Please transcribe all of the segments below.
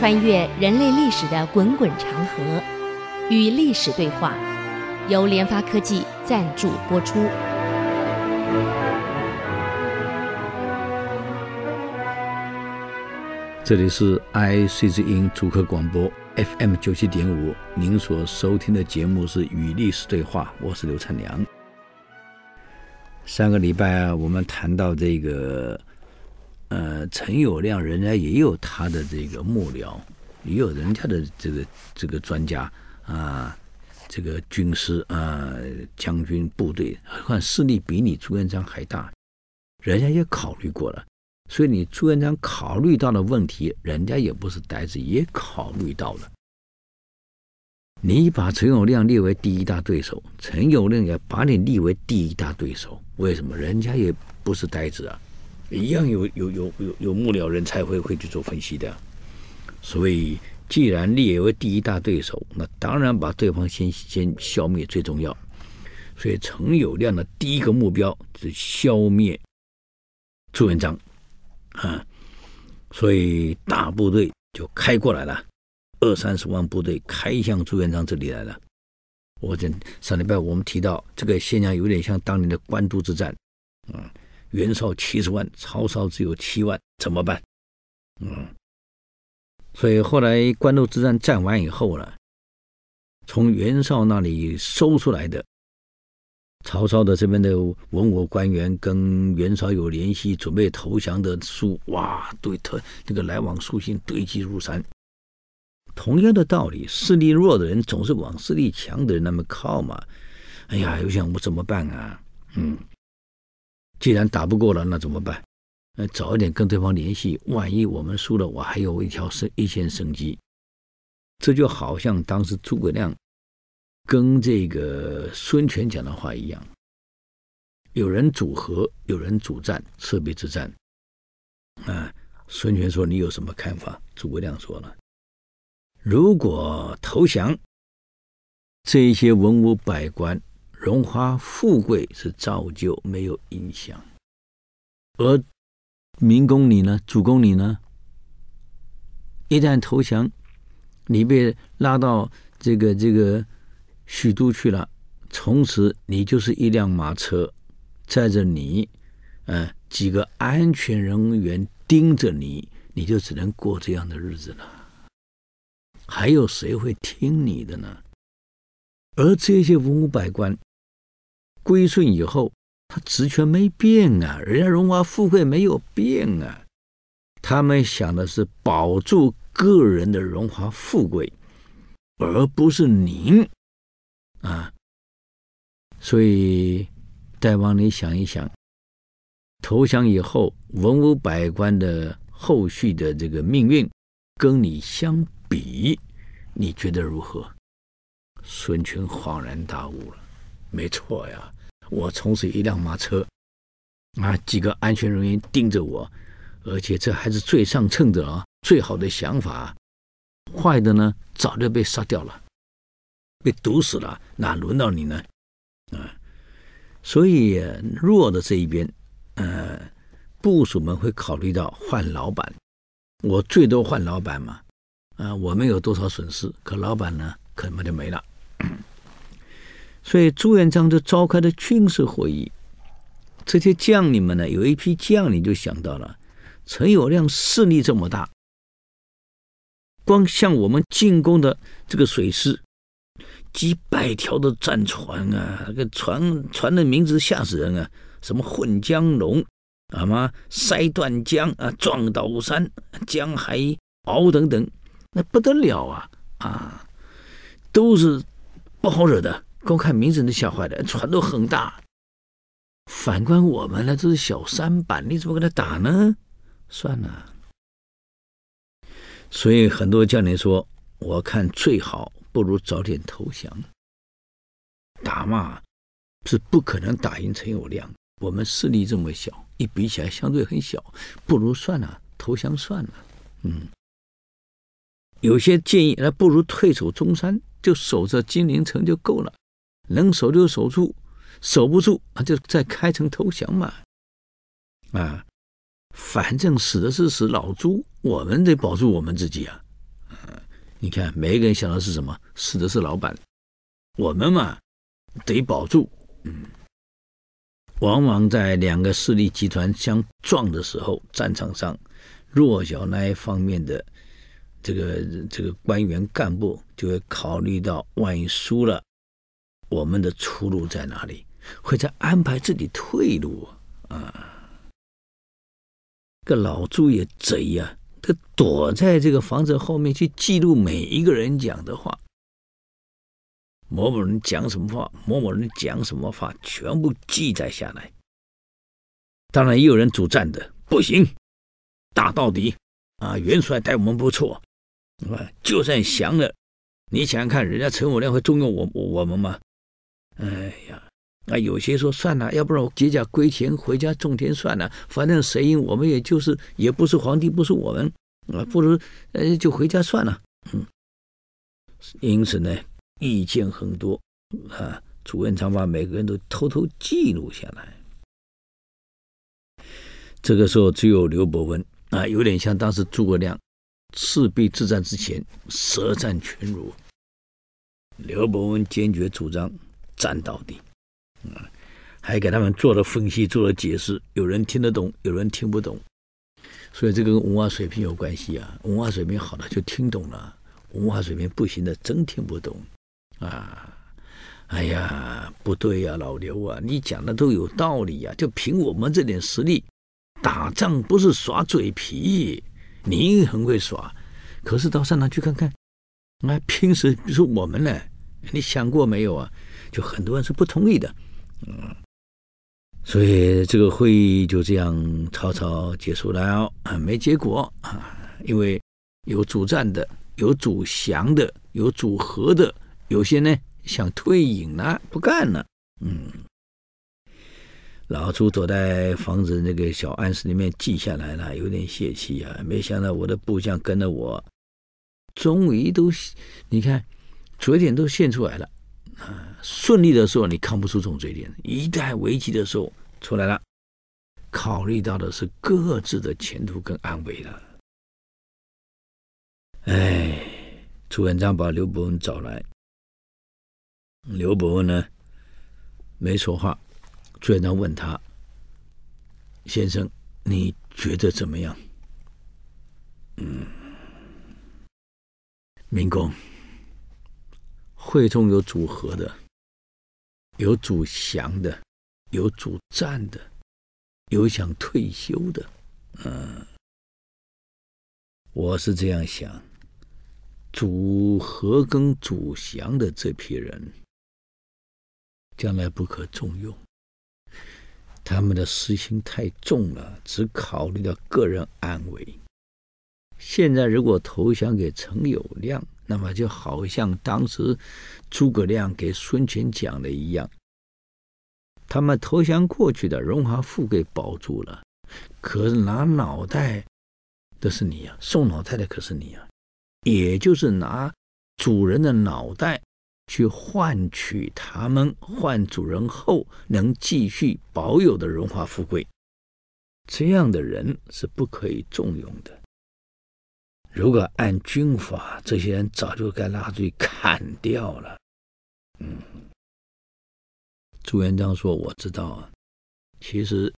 穿越人类历史的滚滚长河，与历史对话，由联发科技赞助播出。这里是 IC 之音主客广播 FM 九七点五，您所收听的节目是《与历史对话》，我是刘灿良。上个礼拜啊，我们谈到这个。呃，陈友谅人家也有他的这个幕僚，也有人家的这个这个专家啊，这个军师啊，将军部队，何况势力比你朱元璋还大，人家也考虑过了。所以你朱元璋考虑到的问题，人家也不是呆子，也考虑到了。你把陈友谅列为第一大对手，陈友谅也把你立为第一大对手，为什么？人家也不是呆子啊。一样有有有有有幕僚人才会会去做分析的，所以既然列为第一大对手，那当然把对方先先消灭最重要。所以陈友谅的第一个目标是消灭朱元璋，啊，所以大部队就开过来了，二三十万部队开向朱元璋这里来了。我这上礼拜我们提到这个现象有点像当年的官渡之战，啊。袁绍七十万，曹操只有七万，怎么办？嗯，所以后来官渡之战战完以后呢，从袁绍那里搜出来的曹操的这边的文武官员跟袁绍有联系、准备投降的书，哇，对，特这个来往书信堆积如山。同样的道理，势力弱的人总是往势力强的人那么靠嘛。哎呀，又想我怎么办啊？嗯。既然打不过了，那怎么办？那早一点跟对方联系，万一我们输了，我还有一条生一线生机。这就好像当时诸葛亮跟这个孙权讲的话一样：有人主和，有人主战，赤壁之战。啊，孙权说：“你有什么看法？”诸葛亮说了：“如果投降，这些文武百官。”荣华富贵是照旧没有影响，而民工你呢？主公你呢？一旦投降，你被拉到这个这个许都去了，从此你就是一辆马车，载着你，嗯、呃，几个安全人员盯着你，你就只能过这样的日子了。还有谁会听你的呢？而这些文武百官。归顺以后，他职权没变啊，人家荣华富贵没有变啊，他们想的是保住个人的荣华富贵，而不是您啊。所以，大王，你想一想，投降以后，文武百官的后续的这个命运，跟你相比，你觉得如何？孙权恍然大悟了。没错呀，我从此一辆马车，啊，几个安全人员盯着我，而且这还是最上乘的啊，最好的想法。坏的呢，早就被杀掉了，被毒死了，哪轮到你呢？啊，所以弱的这一边，呃，部署们会考虑到换老板，我最多换老板嘛，啊，我们有多少损失，可老板呢，可能就没了。所以朱元璋就召开的军事会议，这些将领们呢，有一批将领就想到了，陈友谅势力这么大，光向我们进攻的这个水师，几百条的战船啊，那个船船的名字吓死人啊，什么混江龙，啊嘛塞断江啊，撞倒山，江海鳌等等，那不得了啊啊，都是不好惹的。光看名字都吓坏了，船都很大。反观我们呢，这是小舢板，你怎么跟他打呢？算了。所以很多将领说：“我看最好不如早点投降。打嘛是不可能打赢陈友谅，我们势力这么小，一比起来相对很小，不如算了，投降算了。”嗯，有些建议，那不如退守中山，就守着金陵城就够了。能守就守住，守不住啊，就再开城投降嘛。啊，反正死的是死老朱，我们得保住我们自己啊。你看，每一个人想的是什么？死的是老板，我们嘛得保住。嗯，往往在两个势力集团相撞的时候，战场上弱小那一方面的这个这个官员干部就会考虑到，万一输了，我们的出路在哪里？会在安排自己退路啊！个老朱也贼呀！他躲在这个房子后面去记录每一个人讲的话，某某人讲什么话，某某人讲什么话，全部记载下来。当然也有人主战的，不行，打到底啊！元帅待我们不错，啊，就算降了，你想想看，人家陈友谅会重用我我们吗？哎呀！啊，有些说算了，要不然我解甲归田，回家种田算了。反正谁赢，我们也就是也不是皇帝，不是我们啊，不如呃就回家算了。嗯，因此呢，意见很多啊。朱元璋把每个人都偷偷记录下来。这个时候，只有刘伯温啊，有点像当时诸葛亮赤壁之战之前舌战群儒。刘伯温坚决主张战到底。嗯，还给他们做了分析，做了解释。有人听得懂，有人听不懂，所以这个跟文化水平有关系啊。文化水平好的就听懂了，文化水平不行的真听不懂啊！哎呀，不对呀，老刘啊，你讲的都有道理呀。就凭我们这点实力，打仗不是耍嘴皮，你很会耍，可是到上场去看看，那拼死是我们呢？你想过没有啊？就很多人是不同意的。嗯，所以这个会议就这样草草结束了啊，没结果啊，因为有主战的，有主降的，有主和的，有些呢想退隐了，不干了。嗯，老朱躲在房子那个小暗室里面记下来了，有点泄气啊，没想到我的部将跟着我，终于都，你看嘴脸都现出来了。啊，顺利的时候你看不出这种嘴脸，一旦危机的时候出来了，考虑到的是各自的前途跟安危了。哎，朱元璋把刘伯温找来，刘伯温呢没说话。朱元璋问他：“先生，你觉得怎么样？”嗯，明公。会中有主和的，有主降的，有主战的，有想退休的。嗯，我是这样想，主和跟主降的这批人，将来不可重用。他们的私心太重了，只考虑到个人安危。现在如果投降给陈友谅，那么就好像当时诸葛亮给孙权讲的一样，他们投降过去的荣华富贵保住了，可是拿脑袋的是你呀，送脑袋的可是你呀，也就是拿主人的脑袋去换取他们换主人后能继续保有的荣华富贵，这样的人是不可以重用的。如果按军法，这些人早就该拉出去砍掉了。嗯，朱元璋说：“我知道啊，其实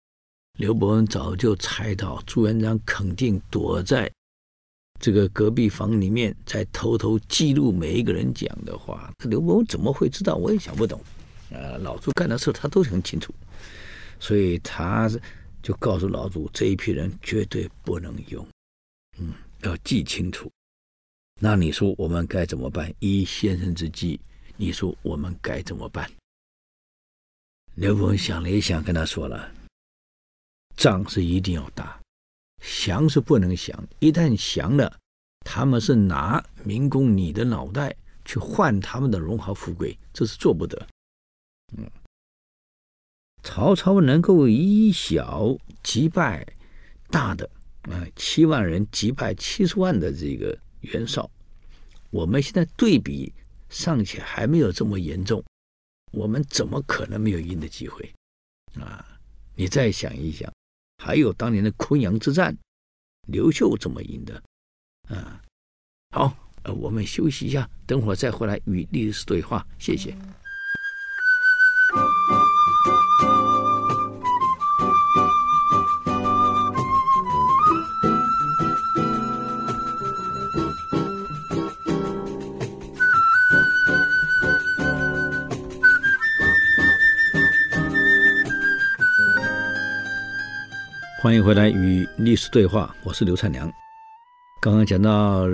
刘伯温早就猜到朱元璋肯定躲在这个隔壁房里面，在偷偷记录每一个人讲的话。刘伯温怎么会知道？我也想不懂。啊，老朱干的事他都很清楚，所以他就告诉老朱，这一批人绝对不能用。嗯。”要记清楚，那你说我们该怎么办？依先生之计，你说我们该怎么办？刘伯温想了一想，跟他说了：“仗是一定要打，降是不能降。一旦降了，他们是拿民工你的脑袋去换他们的荣华富贵，这是做不得。”嗯，曹操能够以小击败大的。啊，七万人击败七十万的这个袁绍，我们现在对比尚且还没有这么严重，我们怎么可能没有赢的机会？啊，你再想一想，还有当年的昆阳之战，刘秀怎么赢的？啊，好，呃，我们休息一下，等会儿再回来与历史对话。谢谢。欢迎回来与历史对话，我是刘灿良。刚刚讲到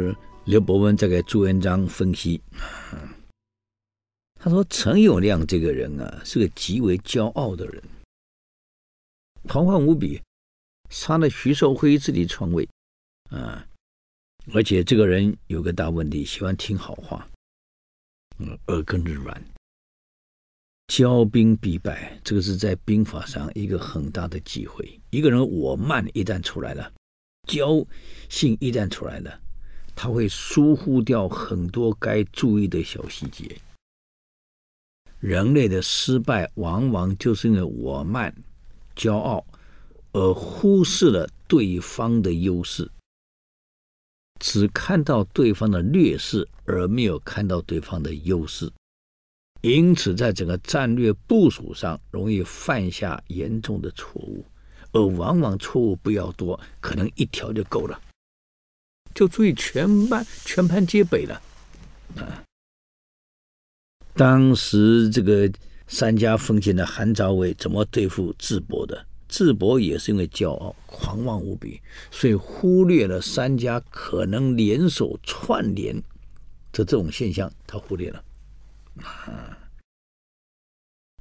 刘伯温在给朱元璋分析，他说陈友谅这个人啊是个极为骄傲的人，狂妄无比，杀了徐寿辉自己篡位，啊，而且这个人有个大问题，喜欢听好话，嗯，耳根子软。骄兵必败，这个是在兵法上一个很大的忌讳。一个人我慢一旦出来了，骄性一旦出来了，他会疏忽掉很多该注意的小细节。人类的失败往往就是因为我慢、骄傲，而忽视了对方的优势，只看到对方的劣势，而没有看到对方的优势。因此，在整个战略部署上，容易犯下严重的错误，而往往错误不要多，可能一条就够了，就足以全盘全盘皆北了。啊，当时这个三家分晋的韩赵魏怎么对付智伯的？智伯也是因为骄傲、狂妄无比，所以忽略了三家可能联手串联的这种现象，他忽略了。啊，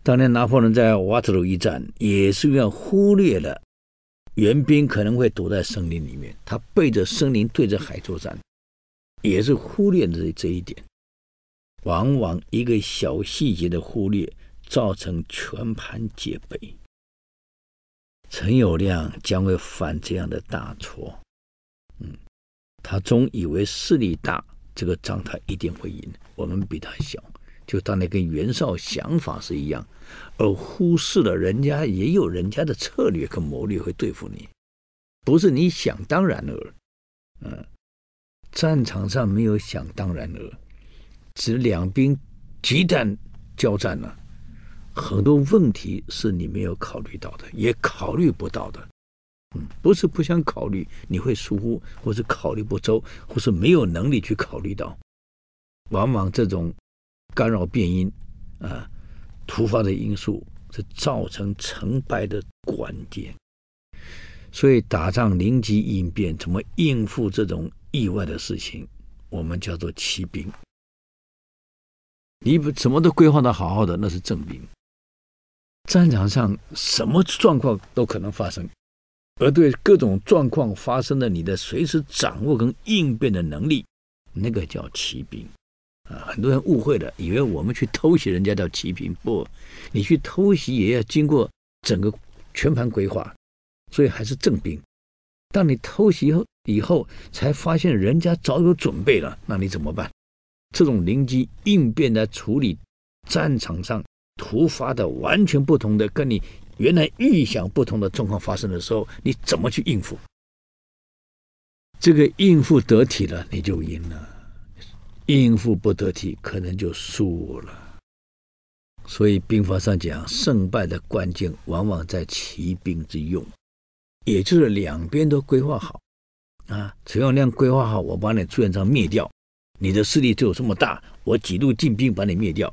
当年拿破仑在瓦特鲁一战，也是因为忽略了援兵可能会躲在森林里面，他背着森林对着海作战，也是忽略了这一点。往往一个小细节的忽略，造成全盘皆北。陈友谅将会犯这样的大错。嗯，他总以为势力大，这个仗他一定会赢。我们比他小。就当年跟袁绍想法是一样，而忽视了人家也有人家的策略跟谋略会对付你，不是你想当然的。嗯，战场上没有想当然的，只两兵急战交战了，很多问题是你没有考虑到的，也考虑不到的。嗯，不是不想考虑，你会疏忽，或是考虑不周，或是没有能力去考虑到，往往这种。干扰变音，啊，突发的因素是造成成败的关键。所以打仗临机应变，怎么应付这种意外的事情，我们叫做骑兵。你不什么都规划的好好的，那是正兵。战场上什么状况都可能发生，而对各种状况发生的，你的随时掌握跟应变的能力，那个叫骑兵。啊，很多人误会了，以为我们去偷袭人家叫奇兵。不，你去偷袭也要经过整个全盘规划，所以还是正兵。当你偷袭后，以后才发现人家早有准备了，那你怎么办？这种临机应变的处理战场上突发的完全不同的，跟你原来预想不同的状况发生的时候，你怎么去应付？这个应付得体了，你就赢了。应付不得体，可能就输了。所以兵法上讲，胜败的关键往往在骑兵之用，也就是两边都规划好。啊，陈友谅规划好，我把你朱元璋灭掉，你的势力就有这么大，我几路进兵把你灭掉。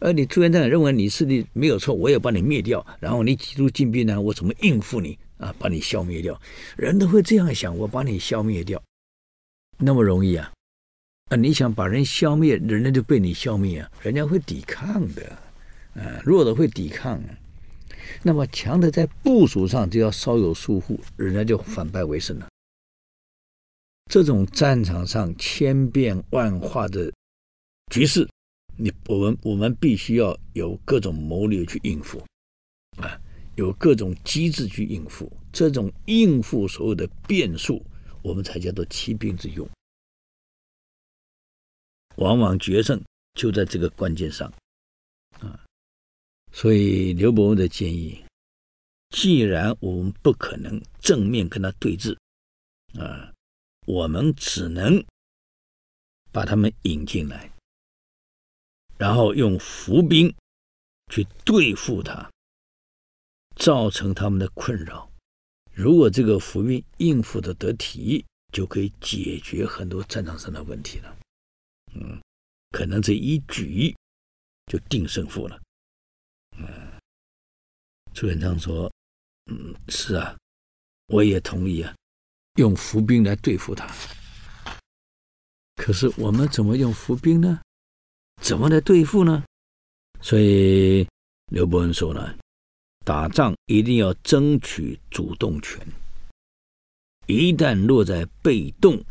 而你朱元璋认为你势力没有错，我也把你灭掉，然后你几路进兵呢，我怎么应付你啊？把你消灭掉，人都会这样想，我把你消灭掉，那么容易啊？你想把人消灭，人家就被你消灭啊！人家会抵抗的，啊，弱的会抵抗啊。那么强的在部署上就要稍有疏忽，人家就反败为胜了。这种战场上千变万化的局势，你我们我们必须要有各种谋略去应付，啊，有各种机制去应付。这种应付所有的变数，我们才叫做奇兵之用。往往决胜就在这个关键上，啊，所以刘伯温的建议，既然我们不可能正面跟他对峙，啊，我们只能把他们引进来，然后用伏兵去对付他，造成他们的困扰。如果这个伏兵应付得得体，就可以解决很多战场上的问题了。嗯，可能这一举就定胜负了。嗯，朱元璋说：“嗯，是啊，我也同意啊，用伏兵来对付他。可是我们怎么用伏兵呢？怎么来对付呢？所以刘伯温说呢，打仗一定要争取主动权，一旦落在被动，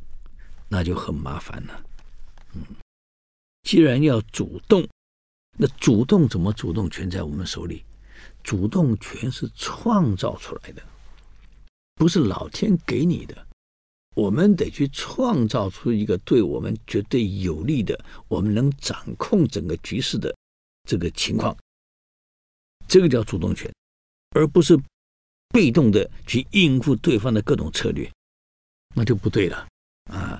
那就很麻烦了。”嗯，既然要主动，那主动怎么主动？权在我们手里，主动权是创造出来的，不是老天给你的。我们得去创造出一个对我们绝对有利的，我们能掌控整个局势的这个情况，这个叫主动权，而不是被动的去应付对方的各种策略，那就不对了啊。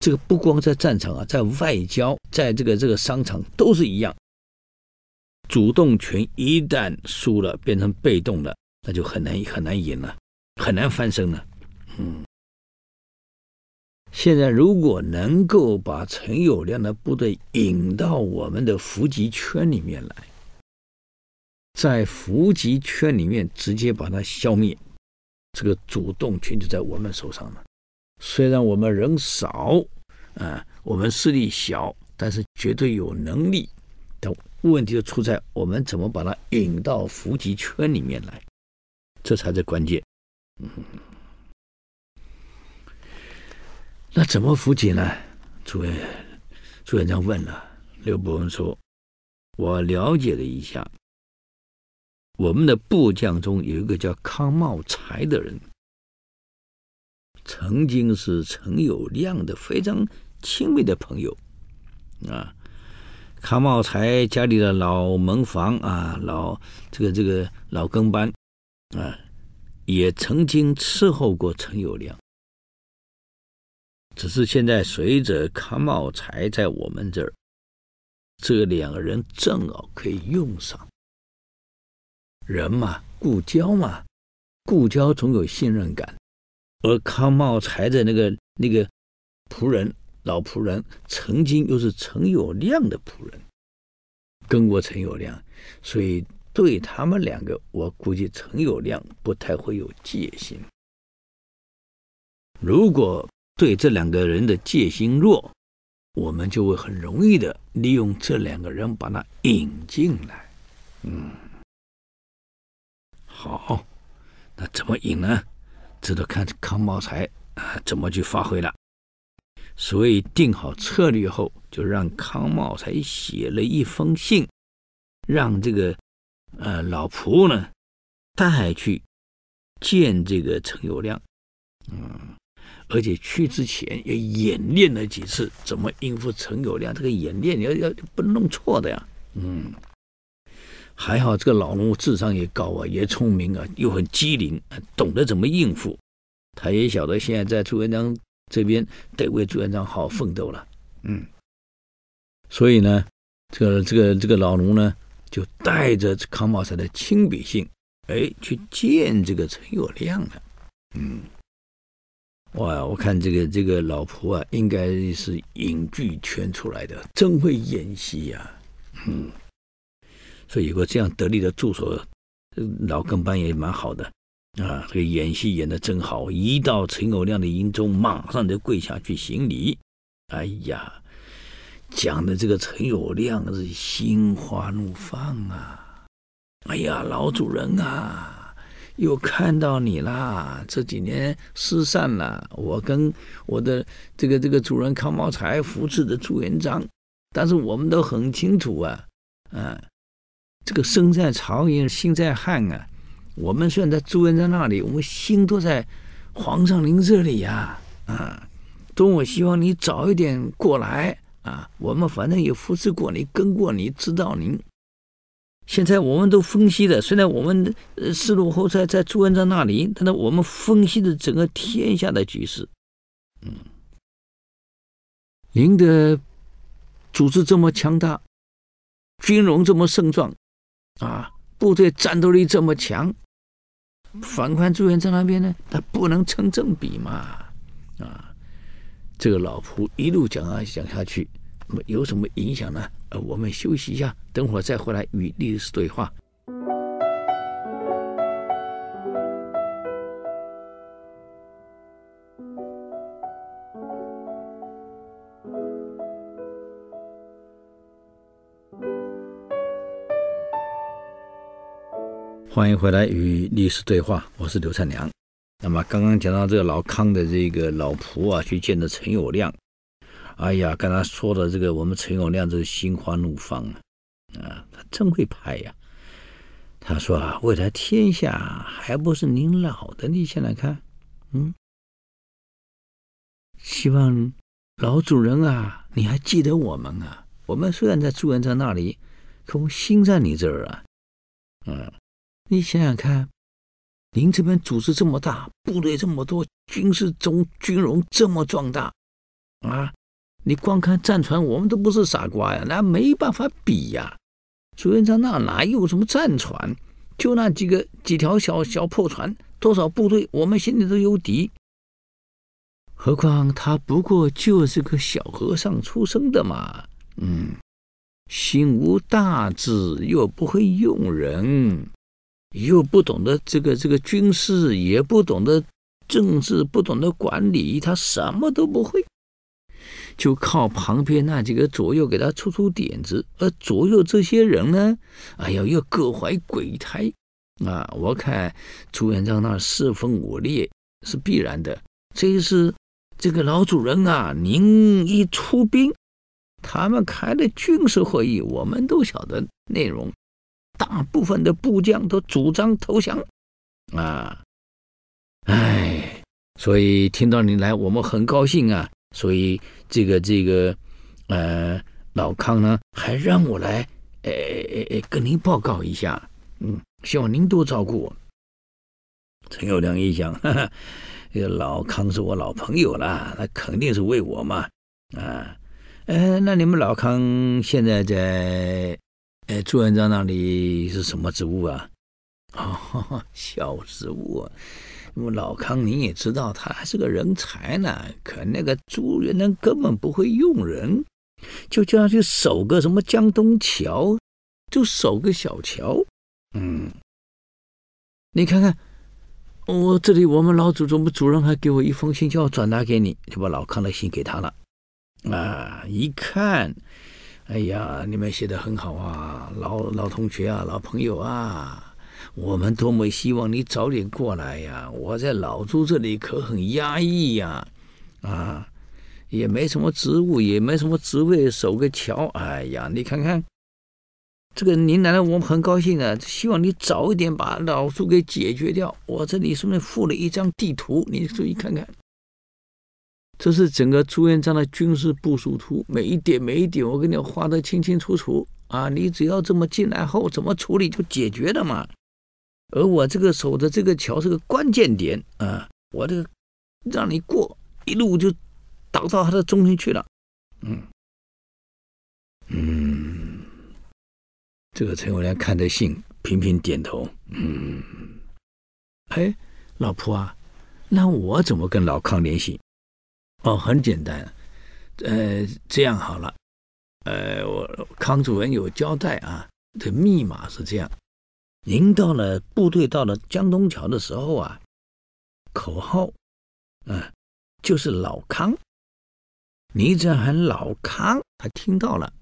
这个不光在战场啊，在外交，在这个这个商场都是一样。主动权一旦输了，变成被动了，那就很难很难赢了，很难翻身了。嗯，现在如果能够把陈友谅的部队引到我们的伏击圈里面来，在伏击圈里面直接把它消灭，这个主动权就在我们手上了。虽然我们人少，啊，我们势力小，但是绝对有能力。但问题就出在我们怎么把它引到伏击圈里面来，这才是关键。嗯，那怎么伏击呢？朱元朱元璋问了，刘伯温说：“我了解了一下，我们的部将中有一个叫康茂才的人。”曾经是陈友谅的非常亲密的朋友，啊，康茂才家里的老门房啊，老这个这个老跟班啊，也曾经伺候过陈友谅。只是现在随着康茂才在我们这儿，这两个人正好可以用上。人嘛，故交嘛，故交总有信任感。而康茂才的那个那个仆人老仆人，曾经又是陈友谅的仆人，跟过陈友谅，所以对他们两个，我估计陈友谅不太会有戒心。如果对这两个人的戒心弱，我们就会很容易的利用这两个人把他引进来。嗯，好，那怎么引呢？这都看康茂才啊怎么去发挥了，所以定好策略后，就让康茂才写了一封信，让这个呃老仆呢带去见这个陈友谅，嗯，而且去之前也演练了几次怎么应付陈友谅，这个演练要要不弄错的呀，嗯。还好这个老农智商也高啊，也聪明啊，又很机灵，懂得怎么应付。他也晓得现在在朱元璋这边得为朱元璋好好奋斗了。嗯，所以呢，这个这个这个老农呢，就带着康茂才的亲笔信，哎，去见这个陈友谅了。嗯，哇，我看这个这个老仆啊，应该是影剧圈出来的，真会演戏呀、啊。嗯。所以有个这样得力的助手，老跟班也蛮好的啊。这个演戏演得真好，一到陈友谅的营中，马上就跪下去行礼。哎呀，讲的这个陈友谅是心花怒放啊！哎呀，老主人啊，又看到你啦！这几年失散了，我跟我的这个这个主人康茂才扶持的朱元璋，但是我们都很清楚啊，啊。这个身在曹营心在汉啊！我们虽然在朱元璋那里，我们心都在皇上您这里呀！啊，多么希望你早一点过来啊！我们反正也扶持过你，跟过你，知道您。现在我们都分析的，虽然我们呃势落后在在朱元璋那里，但是我们分析的整个天下的局势，嗯，您的组织这么强大，军容这么盛壮，啊，部队战斗力这么强，反观朱元璋那边呢，他不能成正比嘛，啊，这个老仆一路讲啊讲下去，有什么影响呢？呃，我们休息一下，等会儿再回来与历史对话。欢迎回来与历史对话，我是刘灿良。那么刚刚讲到这个老康的这个老仆啊，去见了陈友谅。哎呀，跟他说的这个，我们陈友谅这心花怒放啊，啊，他真会拍呀。他说啊，未来天下还不是您老的，你先来看，嗯，希望老主人啊，你还记得我们啊。我们虽然在朱元璋那里，可我心在你这儿啊，嗯。你想想看，您这边组织这么大，部队这么多，军事中军容这么壮大，啊，你光看战船，我们都不是傻瓜呀，那没办法比呀。朱元璋那哪有什么战船？就那几个几条小小破船，多少部队，我们心里都有底。何况他不过就是个小和尚出生的嘛，嗯，心无大志，又不会用人。又不懂得这个这个军事，也不懂得政治，不懂得管理，他什么都不会，就靠旁边那几个左右给他出出点子。而左右这些人呢，哎呀，又各怀鬼胎啊！我看朱元璋那四分五裂是必然的。这一次这个老主人啊，您一出兵，他们开的军事会议，我们都晓得内容。大部分的部将都主张投降，啊，哎，所以听到你来，我们很高兴啊。所以这个这个，呃，老康呢，还让我来，哎哎哎，跟您报告一下，嗯，希望您多照顾我。陈友谅一想，哈哈，这个老康是我老朋友了，那肯定是为我嘛，啊，呃，那你们老康现在在？哎，朱元璋那里是什么职务啊？哦，小职务啊。因为老康你也知道，他还是个人才呢。可那个朱元璋根本不会用人，就叫他去守个什么江东桥，就守个小桥。嗯，你看看，我这里我们老祖宗主任还给我一封信，叫我转达给你，就把老康的信给他了。啊，一看。哎呀，你们写的很好啊，老老同学啊，老朋友啊，我们多么希望你早点过来呀！我在老朱这里可很压抑呀，啊，也没什么职务，也没什么职位，守个桥。哎呀，你看看，这个您来了，我们很高兴啊，希望你早一点把老朱给解决掉。我这里顺便附了一张地图，你注意看看。这是整个朱元璋的军事部署图，每一点每一点，我给你画得清清楚楚啊！你只要这么进来后怎么处理就解决了嘛。而我这个守的这个桥是个关键点啊，我这个让你过一路就打到他的中心去了。嗯嗯，这个陈友谅看着信，频频点头。嗯，哎，老婆啊，那我怎么跟老康联系？哦，很简单，呃，这样好了，呃，我康主任有交代啊，这密码是这样：您到了部队到了江东桥的时候啊，口号，嗯、就是老康，你只要喊老康，他听到了，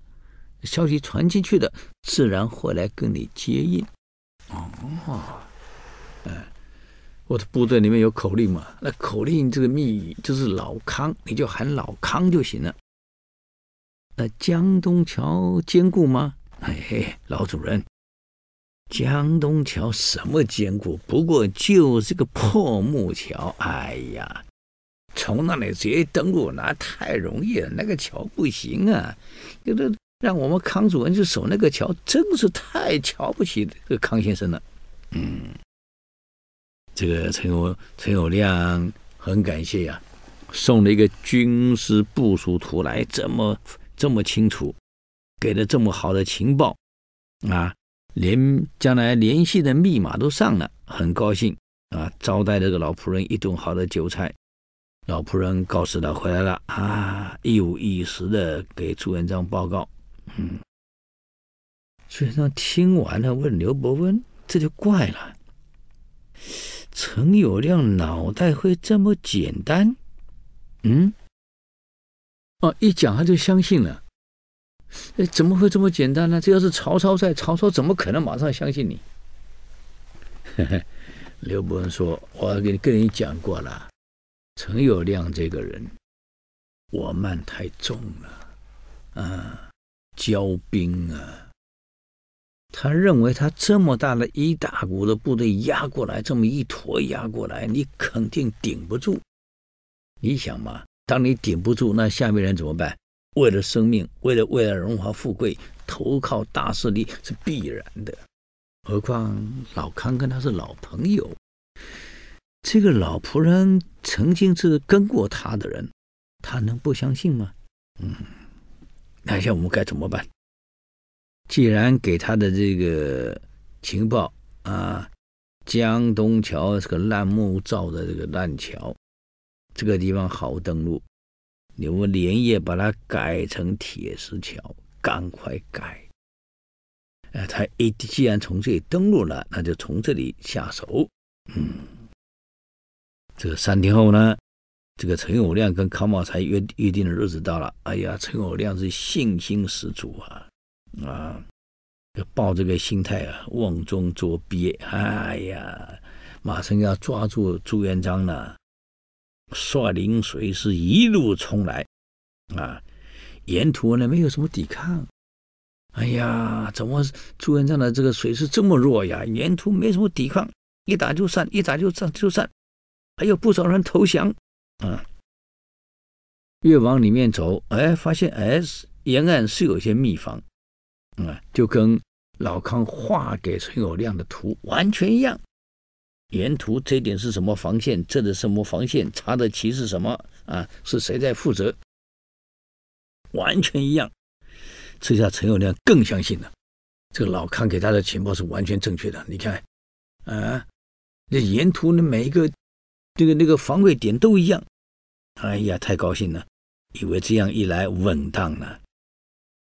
消息传进去的，自然会来跟你接应。哦，嗯、我的部队里面有口令嘛？那口令这个密语就是老康，你就喊老康就行了。那江东桥坚固吗？哎，老主人，江东桥什么坚固？不过就是个破木桥。哎呀，从那里直接登陆那太容易了，那个桥不行啊。这个让我们康主任去守那个桥，真是太瞧不起这个康先生了。嗯。这个陈友陈友谅很感谢呀，送了一个军事部署图来，这么这么清楚，给了这么好的情报啊，连将来联系的密码都上了，很高兴啊，招待这个老仆人一顿好的酒菜。老仆人告诉他回来了啊，一五一十的给朱元璋报告。嗯，朱元璋听完了，问刘伯温：“这就怪了，陈友谅脑袋会这么简单？”嗯，哦，一讲他就相信了。哎，怎么会这么简单呢？这要是曹操在，曹操怎么可能马上相信你？刘伯温说：“我跟你跟你讲过了。”陈友谅这个人，我慢太重了，啊，骄兵啊！他认为他这么大的一大股的部队压过来，这么一坨压过来，你肯定顶不住。你想嘛，当你顶不住，那下面人怎么办？为了生命，为了为了荣华富贵，投靠大势力是必然的。何况老康跟他是老朋友。这个老仆人曾经是跟过他的人，他能不相信吗？嗯，那像我们该怎么办？既然给他的这个情报啊，江东桥是个烂木造的这个烂桥，这个地方好登陆，你们连夜把它改成铁石桥，赶快改。哎，他一既然从这里登陆了，那就从这里下手。嗯。这个三天后呢，这个陈友谅跟康茂才约约定的日子到了。哎呀，陈友谅是信心十足啊，啊，要抱这个心态啊，瓮中捉鳖。哎呀，马上要抓住朱元璋了，率领水师一路冲来，啊，沿途呢没有什么抵抗。哎呀，怎么朱元璋的这个水师这么弱呀？沿途没什么抵抗，一打就散，一打就散就散。还有不少人投降，啊，越往里面走，哎，发现哎，沿岸是有些秘方，啊，就跟老康画给陈友谅的图完全一样。沿途这点是什么防线？这里什么防线？插的旗是什么？啊，是谁在负责？完全一样。这下陈友谅更相信了，这个老康给他的情报是完全正确的。你看，啊，那沿途的每一个。这个那个防卫点都一样，哎呀，太高兴了，以为这样一来稳当了，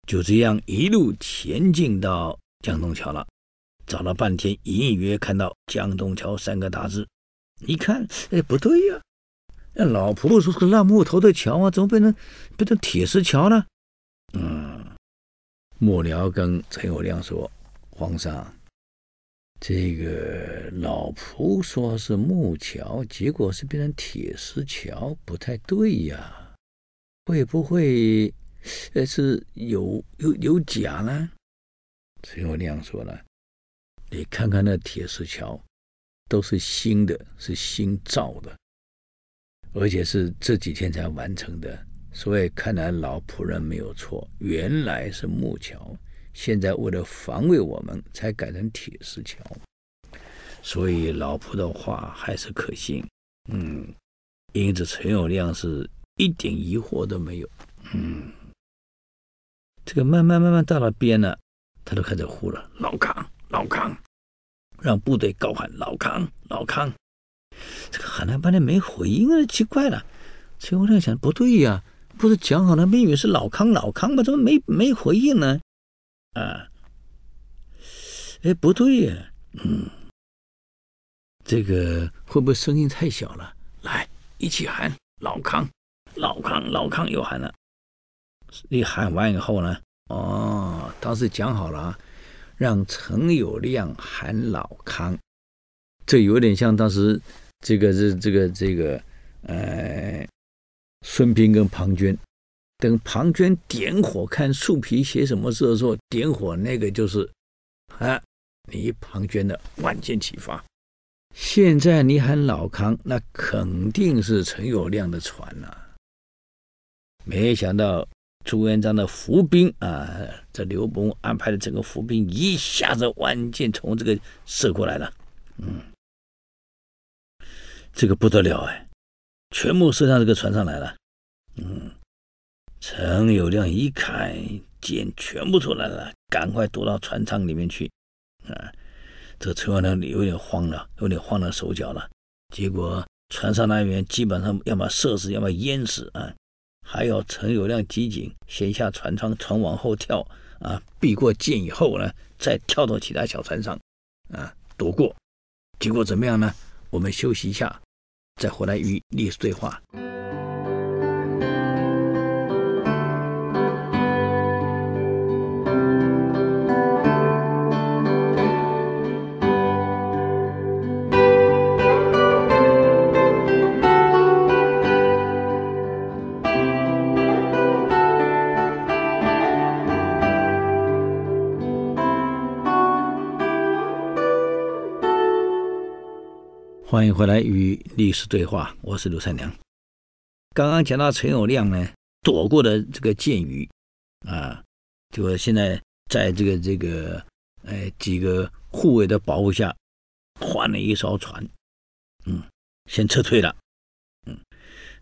就这样一路前进到江东桥了。找了半天，隐隐约约看到江东桥三个大字，一看，哎，不对呀，那老仆不说是烂木头的桥啊，怎么变成变成铁石桥呢？嗯，幕僚跟陈友谅说：“皇上。”这个老仆说是木桥，结果是变成铁石桥，不太对呀。会不会呃是有有有假呢？陈友谅说了，你看看那铁石桥，都是新的，是新造的，而且是这几天才完成的，所以看来老仆人没有错，原来是木桥。现在为了防卫我们，才改成铁石桥，所以老仆的话还是可信。嗯，因此陈友谅是一点疑惑都没有。嗯，这个慢慢慢慢到了边了，他都开始呼了：“老康，老康！”让部队高喊：“老康，老康！”这个喊了半天没回应啊，奇怪了。陈友谅想：不对呀，不是讲好了命运是老康，老康吗？怎么没没回应呢？啊，哎，不对呀，嗯，这个会不会声音太小了？来，一起喊老康，老康，老康，又喊了。你喊完以后呢？哦，当时讲好了啊，让陈友谅喊老康，这有点像当时这个这这个这个，呃，孙膑跟庞涓。等庞涓点火看树皮写什么字的时候，点火那个就是，啊，你庞涓的万箭齐发。现在你喊老康，那肯定是陈友谅的船了，没想到朱元璋的伏兵啊，这刘伯温安排的整个伏兵一下子万箭从这个射过来了，嗯，这个不得了哎。全部射上这个船上来了。嗯，陈友谅一看箭全部出来了，赶快躲到船舱里面去。啊，这陈友谅有点慌了，有点慌了手脚了。结果船上那边基本上要么射死，要么淹死啊。还有陈友谅机警，先下船舱，船往后跳啊，避过箭以后呢，再跳到其他小船上啊，躲过。结果怎么样呢？我们休息一下，再回来与历史对话。欢迎回来与历史对话，我是刘三娘。刚刚讲到陈友谅呢，躲过了这个箭雨啊，就现在在这个这个哎几个护卫的保护下，换了一艘船，嗯，先撤退了，嗯，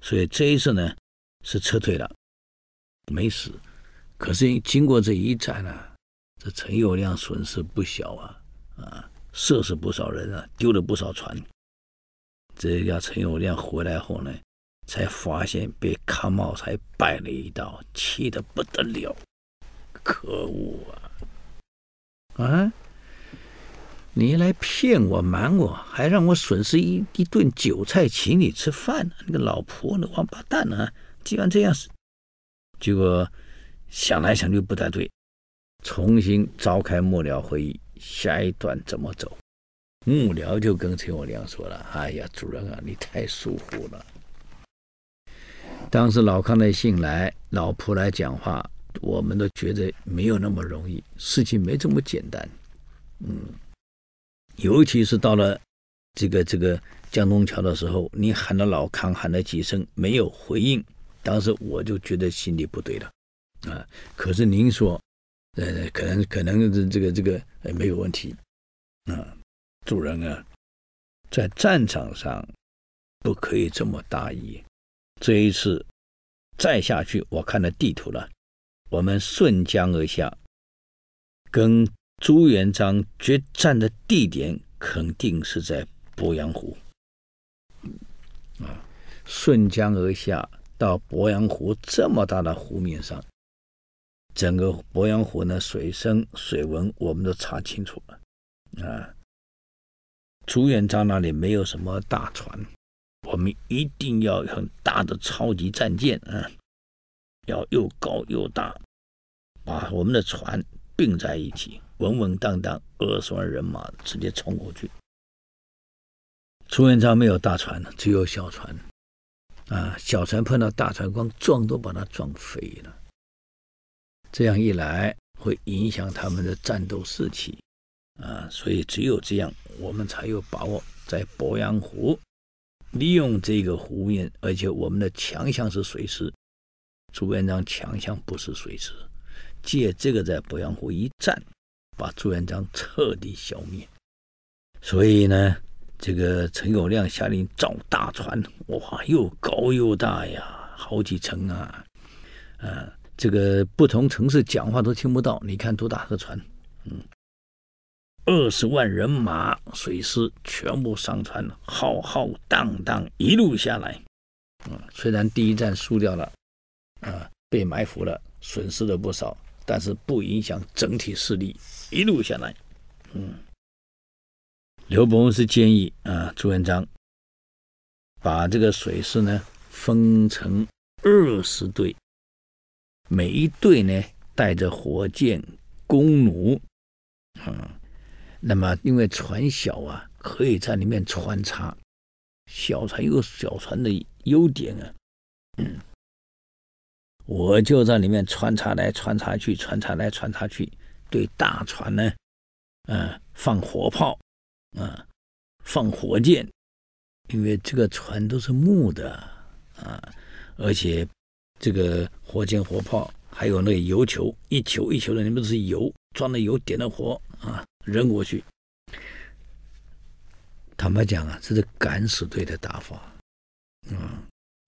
所以这一次呢是撤退了，没死。可是经过这一战呢，这陈友谅损失不小啊，啊，射死不少人啊，丢了不少船。这叫陈友谅回来后呢，才发现被康茂才摆了一道，气得不得了，可恶啊！啊，你来骗我瞒我，还让我损失一一顿酒菜请你吃饭，那个老婆，那王八蛋啊！既然这样，结果想来想去不太对，重新召开幕僚会议，下一段怎么走？幕僚就跟陈友谅说了：“哎呀，主任啊，你太疏忽了。当时老康的信来，老仆来讲话，我们都觉得没有那么容易，事情没这么简单。嗯，尤其是到了这个这个江东桥的时候，你喊了老康喊了几声，没有回应，当时我就觉得心里不对了。啊，可是您说，呃，可能可能这这个这个呃没有问题，啊。”主人啊，在战场上不可以这么大意。这一次再下去，我看了地图了，我们顺江而下，跟朱元璋决战的地点肯定是在鄱阳湖。啊，顺江而下到鄱阳湖这么大的湖面上，整个鄱阳湖呢，水深水文我们都查清楚了啊。朱元璋那里没有什么大船，我们一定要很大的超级战舰啊，要又高又大，把我们的船并在一起，稳稳当当，二十万人马直接冲过去。朱元璋没有大船，只有小船，啊，小船碰到大船，光撞都把它撞飞了。这样一来，会影响他们的战斗士气。啊，所以只有这样，我们才有把握在鄱阳湖利用这个湖面，而且我们的强项是水师，朱元璋强项不是水师，借这个在鄱阳湖一战，把朱元璋彻底消灭。所以呢，这个陈友谅下令造大船，哇，又高又大呀，好几层啊，啊，这个不同城市讲话都听不到，你看多大个船，嗯。二十万人马、水师全部上船，浩浩荡荡一路下来。啊，虽然第一战输掉了，啊，被埋伏了，损失了不少，但是不影响整体势力。一路下来，嗯，刘伯温是建议啊，朱元璋把这个水师呢分成二十队，每一队呢带着火箭、弓弩，啊。那么，因为船小啊，可以在里面穿插。小船有小船的优点啊，嗯，我就在里面穿插来穿插去，穿插来穿插去。对大船呢，啊，放火炮，啊，放火箭，因为这个船都是木的啊，而且这个火箭、火炮还有那个油球，一球一球的里面都是油，装的油，点的火啊。扔过去，坦白讲啊，这是敢死队的打法，嗯，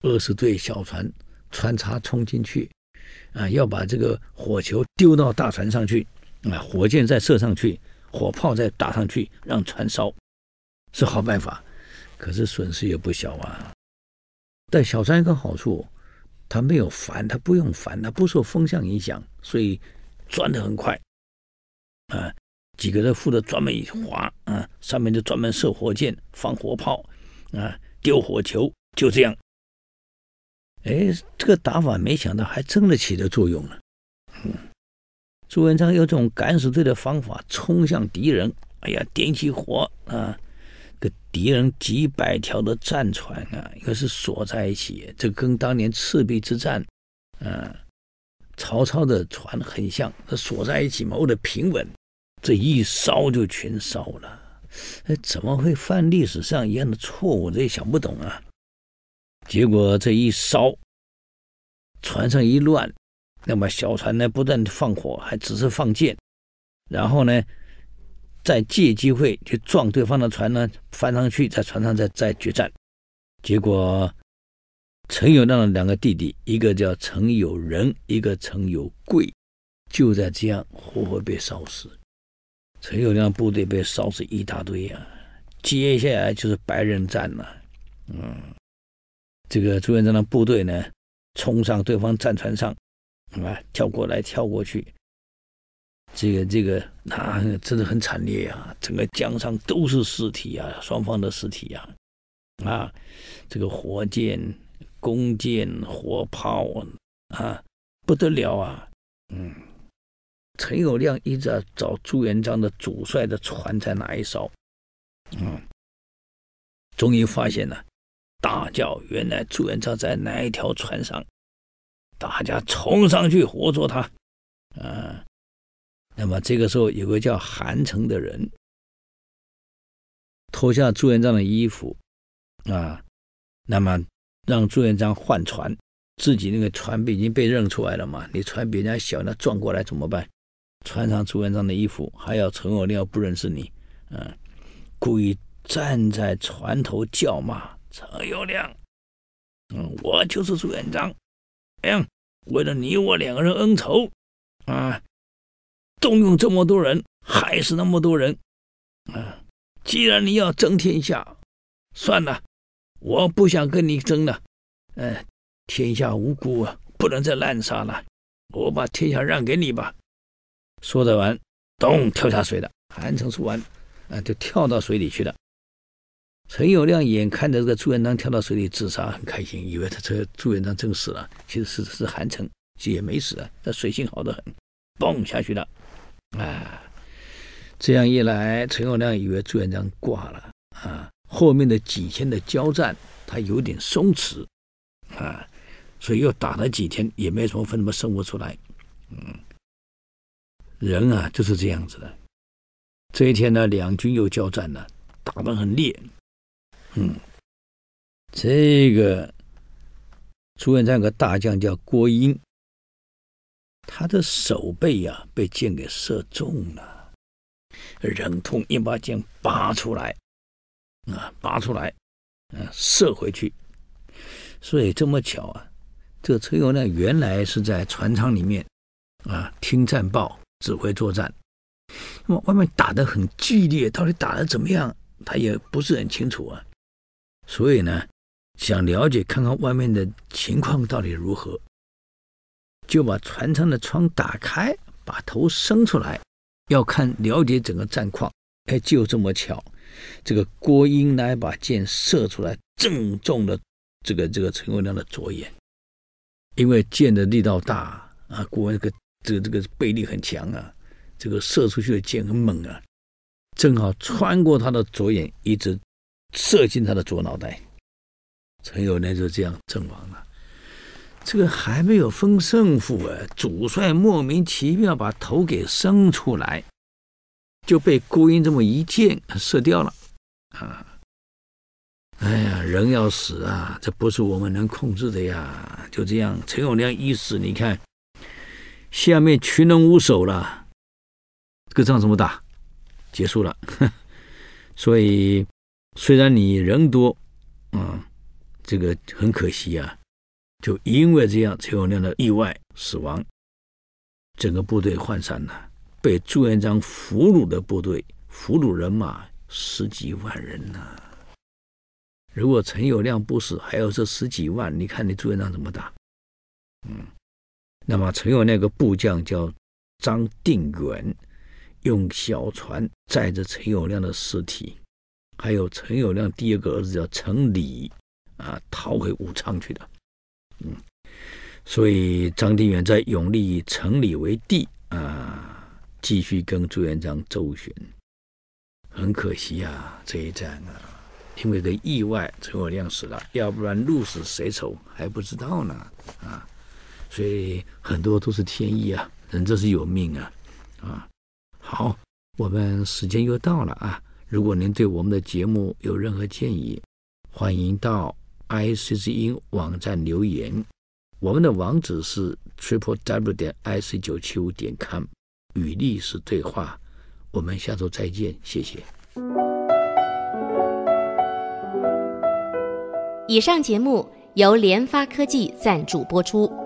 二十对小船穿插冲进去，啊，要把这个火球丢到大船上去，啊，火箭再射上去，火炮再打上去，让船烧，是好办法。可是损失也不小啊。但小船有个好处，它没有帆，它不用帆，它不受风向影响，所以转得很快。啊，几个人负责专门一划，啊，上面就专门射火箭、放火炮，啊，丢火球，就这样。哎，这个打法没想到还真的起了作用了。嗯，朱元璋用这种敢死队的方法冲向敌人，哎呀，点起火啊！个敌人几百条的战船啊，又是锁在一起，这跟当年赤壁之战，啊，曹操的船很像，它锁在一起嘛，为了平稳，这一烧就全烧了。哎，怎么会犯历史上一样的错误？这也想不懂啊。结果这一烧，船上一乱，那么小船呢，不但放火，还只是放箭，然后呢，再借机会去撞对方的船呢，翻上去，在船上再再决战。结果陈友谅的两个弟弟，一个叫陈友仁，一个陈友贵，就在这样活活被烧死。陈友谅部队被烧死一大堆啊！接下来就是白刃战了。嗯，这个朱元璋的部队呢，冲上对方战船上，啊，跳过来跳过去。这个这个那真的很惨烈啊！整个江上都是尸体啊，双方的尸体啊，啊，这个火箭、弓箭、火炮啊，不得了啊！嗯，陈友谅一直在找朱元璋的主帅的船在哪一艘，嗯，终于发现了，大叫：原来朱元璋在哪一条船上？大家冲上去活捉他，啊！那么这个时候，有个叫韩城的人脱下朱元璋的衣服，啊，那么让朱元璋换船，自己那个船已经被认出来了嘛？你船比人家小，那撞过来怎么办？穿上朱元璋的衣服，还要陈友谅不认识你，嗯，故意站在船头叫骂陈友谅，嗯，我就是朱元璋，哎呀，为了你我两个人恩仇，啊。动用这么多人，害死那么多人，啊！既然你要争天下，算了，我不想跟你争了。嗯，天下无辜啊，不能再滥杀了，我把天下让给你吧。说着完，咚，跳下水了。韩城说完，啊，就跳到水里去了。陈友谅眼看着这个朱元璋跳到水里自杀，很开心，以为他这朱元璋真死了，其实是是韩城，也没死啊，他水性好得很，蹦下去了。啊，这样一来，陈友谅以为朱元璋挂了啊。后面的几天的交战，他有点松弛啊，所以又打了几天，也没什么分什么胜负出来。嗯，人啊就是这样子的。这一天呢，两军又交战了，打得很烈。嗯，这个朱元璋有个大将叫郭英。他的手背呀、啊，被箭给射中了，忍痛一把箭拔出来，啊，拔出来，啊，射回去。所以这么巧啊，这个陈友谅原来是在船舱里面，啊，听战报，指挥作战。那么外面打得很激烈，到底打得怎么样，他也不是很清楚啊。所以呢，想了解看看外面的情况到底如何。就把船舱的窗打开，把头伸出来，要看了解整个战况。哎，就这么巧，这个郭英来把箭射出来，正中了这个这个陈友谅的左眼。因为箭的力道大啊，郭英这个这个这个背力很强啊，这个射出去的箭很猛啊，正好穿过他的左眼，一直射进他的左脑袋。陈友谅就这样阵亡了。这个还没有分胜负啊！主帅莫名其妙把头给伸出来，就被郭英这么一箭射掉了啊！哎呀，人要死啊，这不是我们能控制的呀！就这样，陈友谅一死，你看下面群龙无首了，这个仗怎么打？结束了。所以虽然你人多，嗯。这个很可惜啊，就因为这样陈友谅的意外死亡，整个部队涣散了，被朱元璋俘虏的部队，俘虏人马十几万人呐、啊。如果陈友谅不死，还有这十几万，你看你朱元璋怎么打？嗯，那么陈友谅那个部将叫张定远，用小船载着陈友谅的尸体，还有陈友谅第二个儿子叫陈礼啊，逃回武昌去的。嗯，所以张定远在拥立陈礼为帝啊，继续跟朱元璋周旋。很可惜啊，这一战啊。因为个意外，陈友谅死了，要不然鹿死谁手还不知道呢啊！所以很多都是天意啊，人这是有命啊啊！好，我们时间又到了啊！如果您对我们的节目有任何建议，欢迎到 IC 之音网站留言，我们的网址是 triple w 点 ic 九七五点 com，与历史对话。我们下周再见，谢谢。以上节目由联发科技赞助播出。